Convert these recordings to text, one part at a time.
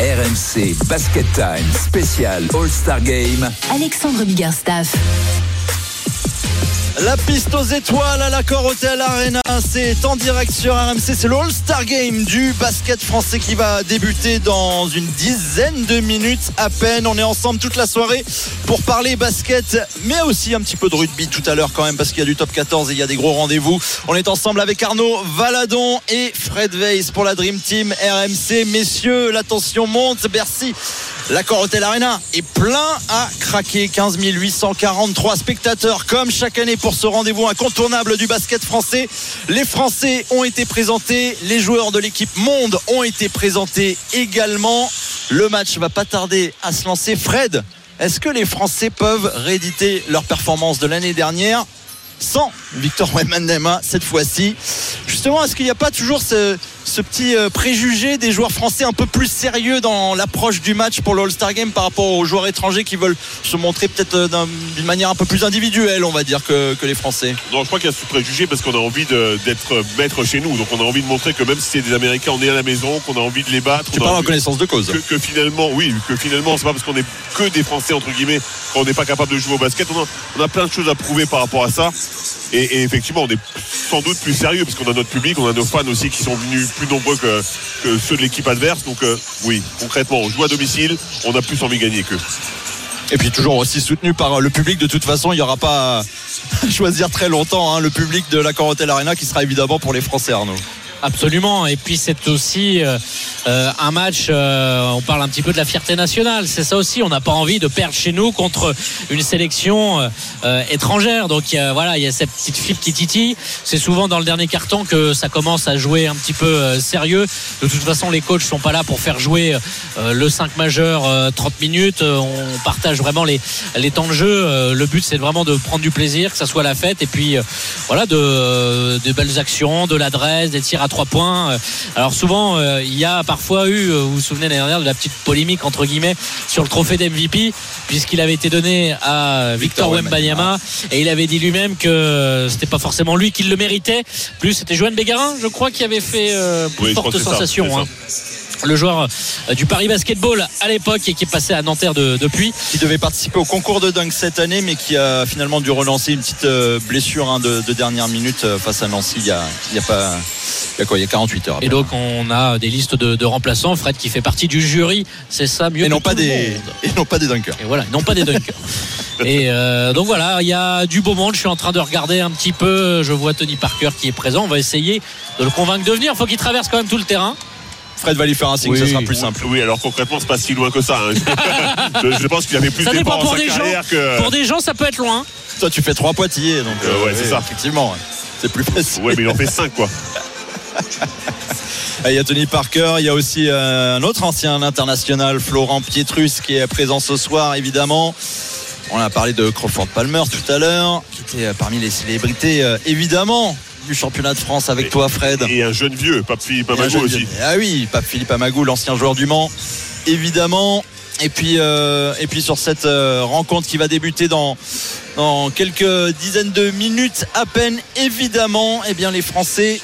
RMC Basket Time spécial All-Star Game. Alexandre Biggerstaff. La piste aux étoiles à l'accord Hotel Arena, c'est en direct sur RMC, c'est le All-Star Game du basket français qui va débuter dans une dizaine de minutes à peine. On est ensemble toute la soirée pour parler basket, mais aussi un petit peu de rugby tout à l'heure quand même parce qu'il y a du top 14 et il y a des gros rendez-vous. On est ensemble avec Arnaud Valadon et Fred Weiss pour la Dream Team RMC. Messieurs, l'attention monte, Bercy. L'accord Hotel Arena est plein à craquer. 15 843 spectateurs comme chaque année pour ce rendez-vous incontournable du basket français. Les Français ont été présentés, les joueurs de l'équipe Monde ont été présentés également. Le match va pas tarder à se lancer. Fred, est-ce que les Français peuvent rééditer leur performance de l'année dernière sans Victor Wembanyama cette fois-ci? Justement, est-ce qu'il n'y a pas toujours ce, ce petit euh, préjugé des joueurs français un peu plus sérieux dans l'approche du match pour le All-Star Game par rapport aux joueurs étrangers qui veulent se montrer peut-être euh, d'un- d'une manière un peu plus individuelle, on va dire, que, que les Français Non, je crois qu'il y a ce préjugé parce qu'on a envie d'être maître chez nous. Donc on a envie de montrer que même si c'est des Américains, on est à la maison, qu'on a envie de les battre. Tu parles en connaissance de cause. que, que finalement, oui, que finalement, c'est pas parce qu'on est que des Français entre guillemets qu'on n'est pas capable de jouer au basket. On a, on a plein de choses à prouver par rapport à ça. Et, effectivement, on est sans doute plus sérieux parce qu'on a notre public, on a nos fans aussi qui sont venus plus nombreux que, ceux de l'équipe adverse. Donc euh, oui, concrètement, on joue à domicile, on a plus envie de gagner qu'eux. Et puis toujours aussi soutenu par euh, le public. De toute façon, il n'y aura pas à choisir très longtemps hein, le public de la Hotel Arena qui sera évidemment pour les Français, Arnaud. Absolument. Et puis c'est aussi euh, euh, un match. euh, on parle un petit peu de la fierté nationale. C'est ça aussi. On n'a pas envie de perdre chez nous contre une sélection euh, euh, étrangère. Donc voilà, il y a cette petite fibre qui titille. C'est souvent dans le dernier carton que ça commence à jouer un petit peu euh, sérieux. De toute façon, les coachs sont pas là pour faire jouer le 5 majeur euh, 30 minutes. On partage vraiment les, les temps de jeu. Le but, c'est vraiment de prendre du plaisir, que ça soit la fête. Et puis voilà, de, de belles actions, de l'adresse, des tirs à trois points. Euh, Alors souvent, euh, il y a parfois eu, euh, vous vous souvenez l'année dernière, de la petite polémique entre guillemets sur le trophée d'MVP, puisqu'il avait été donné à Victor Victor Wembanyama et il avait dit lui-même que c'était pas forcément lui qui le méritait. Plus c'était Joanne Bégarin, je crois, qui avait fait euh, Oui, forte sensation. Le joueur euh, du Paris Basketball à l'époque et qui est passé à Nanterre de- depuis. Qui devait participer au concours de dunk cette année, mais qui a finalement dû relancer une petite euh, blessure hein, de, de dernière minute euh, face à Nancy. Il y a, il y a pas. Il y a quoi Il y a 48 heures. Et donc on a des listes de, de remplaçants. Fred qui fait partie du jury, c'est ça mieux et que non pas le des monde. et non pas des dunkers. Et voilà, non pas des dunkers. Et euh, donc voilà, il y a du beau monde. Je suis en train de regarder un petit peu. Je vois Tony Parker qui est présent. On va essayer de le convaincre de venir. Il faut qu'il traverse quand même tout le terrain. Fred va lui faire un signe, Oui. ça sera plus simple. Oui, alors concrètement, c'est pas si loin que ça. hein. je, je pense qu'il avait plus Ça de dépend pour sa des gens. que. Pour des gens, ça peut être loin. Toi, tu fais trois pointillés, donc Euh, ouais, c'est ça. Effectivement, c'est plus facile. Ouais, mais il en fait 5 quoi. Il y a Tony Parker, il y a aussi euh, un autre ancien international, Florent Pietrus, qui est présent ce soir, évidemment. On a parlé de Crawford Palmer tout à l'heure, qui était euh, parmi les célébrités, euh, évidemment, du championnat de France avec Et- toi, Fred. Et un jeune vieux, Pape Philippe Et un Amago jeune aussi. vieux. Ah oui, Pape Philippe Amagou, l'ancien joueur du Mans, évidemment. Et puis, euh, et puis sur cette euh, rencontre qui va débuter dans, dans quelques dizaines de minutes à peine, évidemment, eh bien les Français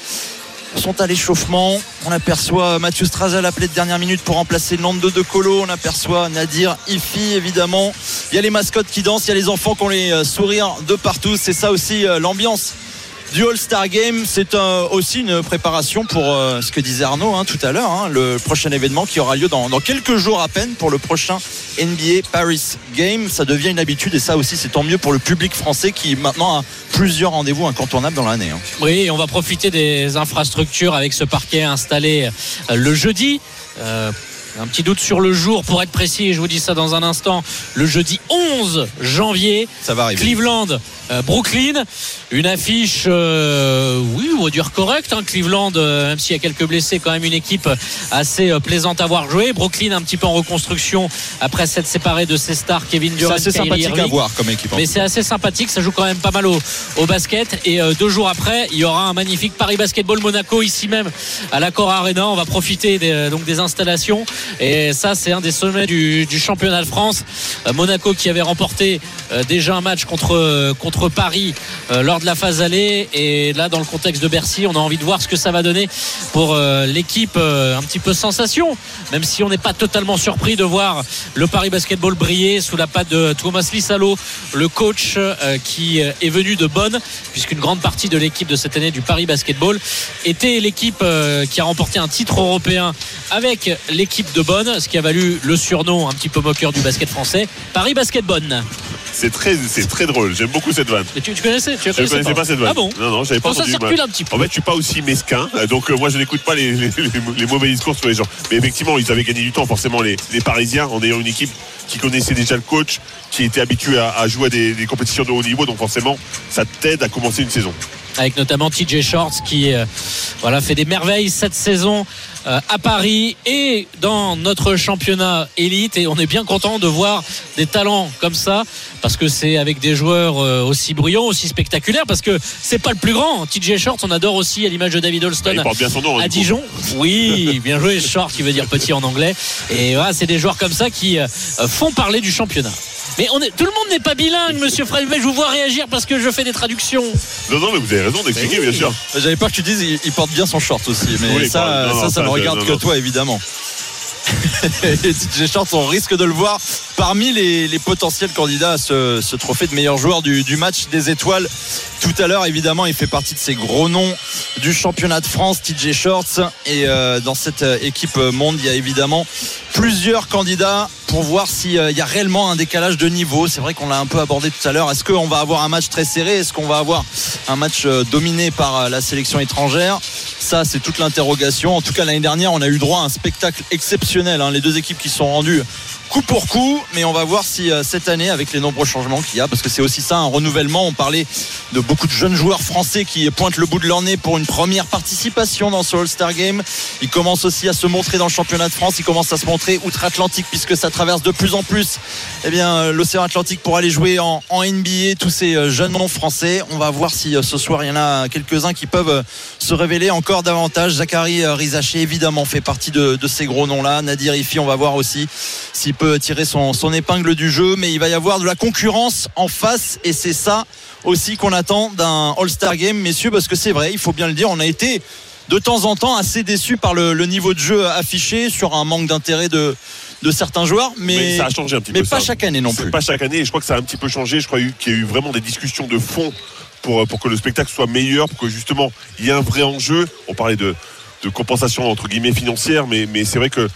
sont à l'échauffement. On aperçoit Mathieu Strazel appelé de dernière minute pour remplacer Nando de Colo. On aperçoit Nadir Ifi, évidemment. Il y a les mascottes qui dansent, il y a les enfants qui ont les euh, sourires de partout. C'est ça aussi l'ambiance du All-Star Game. C'est euh, aussi une préparation pour euh, ce que disait Arnaud hein, tout à l'heure, hein, le prochain événement qui aura lieu dans, quelques jours à peine pour le prochain NBA Paris Game. Ça devient une habitude et ça aussi c'est tant mieux pour le public français qui maintenant a plusieurs rendez-vous incontournables dans l'année. hein. Oui, on va profiter des infrastructures avec ce parquet installé euh, le jeudi. Un petit doute sur le jour, pour être précis, je vous dis ça dans un instant. Le jeudi 11 janvier, Ça va arriver. Cleveland, euh, Brooklyn. Une affiche, euh, oui, on va dire correcte. hein. Cleveland, euh, même s'il y a quelques blessés, quand même une équipe assez euh, plaisante à voir jouer. Brooklyn, un petit peu en reconstruction après s'être séparé de ses stars, Kevin C'est Durant, assez Kyrie sympathique à voir comme équipe. hein. Mais c'est assez sympathique, ça joue quand même pas mal au, au basket. Et deux jours après, il y aura un magnifique Paris Basketball Monaco ici même à l'Accor Arena. On va profiter des, donc des installations Et ça, c'est un des sommets du, championnat de France. Euh, Monaco qui avait remporté euh, déjà un match contre, contre Paris euh, lors de la phase aller. Et là, dans le contexte de Bercy, on a envie de voir ce que ça va donner pour euh, l'équipe euh, un petit peu sensation. Même si on n'est pas totalement surpris de voir le Paris Basketball briller sous la patte de Thomas Lissalo, le coach euh, qui euh, est venu de Bonn, puisqu'une grande partie de l'équipe de cette année du Paris Basketball était l'équipe euh, qui a remporté un titre européen avec l'équipe de Bonn, ce qui a valu le surnom un petit peu moqueur du basket français, Paris Basket Bonn. C'est très, c'est très drôle. J'aime beaucoup cette vanne. Mais tu, tu connaissais tu Je connaissais pas cette vanne. Ah bon Non, non, j'avais pas Bon, ça entendu. circule un petit peu. En fait, je suis pas aussi mesquin, donc euh, moi je n'écoute pas les, les- les- les mauvais discours sur les gens. Mais effectivement, ils avaient gagné du temps, forcément, les, les Parisiens, en ayant une équipe qui connaissait déjà le coach, qui était habitué à, à jouer à des, des compétitions de haut niveau, donc forcément, ça t'aide à commencer une saison. Avec notamment TJ Shorts qui euh, voilà, fait des merveilles cette saison euh, à Paris et dans notre championnat élite et on est bien content de voir des talents comme ça parce que c'est avec des joueurs euh, aussi bruyants, aussi spectaculaires parce que c'est pas le plus grand. TJ Shorts, on adore aussi à l'image de David Bah, Holston il porte bien son nom. hein, à coup. Dijon. Oui, bien joué, short qui veut dire petit en anglais. Et voilà, c'est des joueurs comme ça qui font parler du championnat. Mais on est, tout le monde n'est pas bilingue, monsieur Fred. Je vous vois réagir parce que je fais des traductions. Non, non, mais vous avez raison d'expliquer, bien sûr. J'avais peur que tu dises il, il porte bien son short aussi, mais Oui, ça. Non, ça, non, ça ne regarde non, que toi évidemment. Et TJ Shorts, on risque de le voir parmi les, les potentiels candidats à ce, ce trophée de meilleur joueur du, du match des étoiles. Tout à l'heure, évidemment, il fait partie de ces gros noms du championnat de France, TJ Shorts. Et euh, dans cette euh, équipe euh, monde, il y a évidemment plusieurs candidats pour voir s'il y a réellement un décalage de niveau. C'est vrai qu'on l'a un peu abordé tout à l'heure. Est-ce qu'on va avoir un match très serré? Est-ce qu'on va avoir un match euh, dominé par euh, la sélection étrangère? Ça, c'est toute l'interrogation. En tout cas, l'année dernière, on a eu droit à un spectacle exceptionnel. hein. Les deux équipes qui sont rendues coup pour coup, mais on va voir si euh, cette année, avec les nombreux changements qu'il y a, parce que c'est aussi ça, un renouvellement. On parlait de beaucoup de jeunes joueurs français qui pointent le bout de leur nez pour une première participation dans ce All-Star Game. Ils commencent aussi à se montrer dans le championnat de France. Ils commencent à se montrer outre-Atlantique, puisque ça traverse de plus en plus eh bien, euh, l'océan Atlantique pour aller jouer en, NBA. Tous ces euh, jeunes noms français. On va voir si ce soir il y en a quelques-uns qui peuvent se révéler encore davantage. Zachary Rizaché, évidemment, fait partie de, ces gros noms-là. Nadir Ifi, on va voir aussi s'il peut tirer son, son épingle du jeu. Mais il va y avoir de la concurrence en face. Et c'est ça aussi qu'on attend d'un All-Star Game, messieurs, parce que c'est vrai, il faut bien le dire, on a été de temps en temps assez déçus par le, le niveau de jeu affiché sur un manque d'intérêt de, de certains joueurs. Mais, Mais ça a changé un petit mais peu. pas ça. chaque année non plus. Pas chaque année, et je crois que ça a un petit peu changé. Je crois qu'il y a eu vraiment des discussions de fond pour, pour que le spectacle soit meilleur, pour que justement il y ait un vrai enjeu. On parlait de, de compensation entre guillemets financière, mais, mais c'est vrai que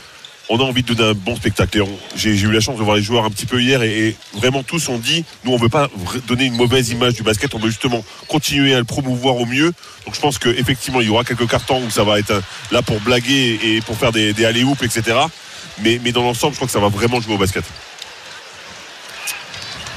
on a envie de donner un bon spectacle. J'ai eu la chance de voir les joueurs un petit peu hier et, vraiment tous ont dit nous on veut pas donner une mauvaise image du basket, on veut justement continuer à le promouvoir au mieux. Donc je pense qu'effectivement il y aura quelques cartons où ça va être un- là pour blaguer et pour faire des, des alley-oops, etc. Mais, mais dans l'ensemble, je crois que ça va vraiment jouer au basket.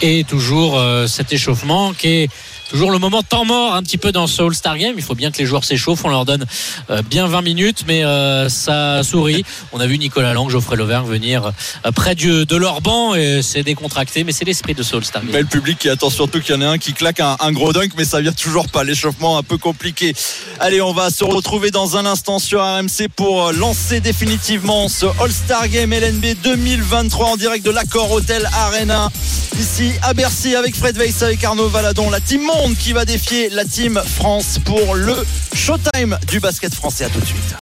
Et toujours euh, cet échauffement qui est toujours le moment temps mort un petit peu dans ce All-Star Game. Il faut bien que les joueurs s'échauffent. On leur donne euh, bien 20 minutes, mais euh, ça sourit. On a vu Nicolas Lang, Geoffrey Lauvergne venir euh, près du- de leur banc et c'est décontracté, mais c'est l'esprit de ce All-Star Game. Mais le public qui attend surtout qu'il y en ait un qui claque un, gros dunk, mais ça vient toujours pas. L'échauffement un peu compliqué. Allez, on va se retrouver dans un instant sur RMC pour lancer définitivement ce All-Star Game LNB 2023 en direct de l'accord Hotel Arena. Ici à Bercy avec Fred Weiss, avec Arnaud Valadon, la team qui va défier la team France pour le Showtime du basket français. À tout de suite.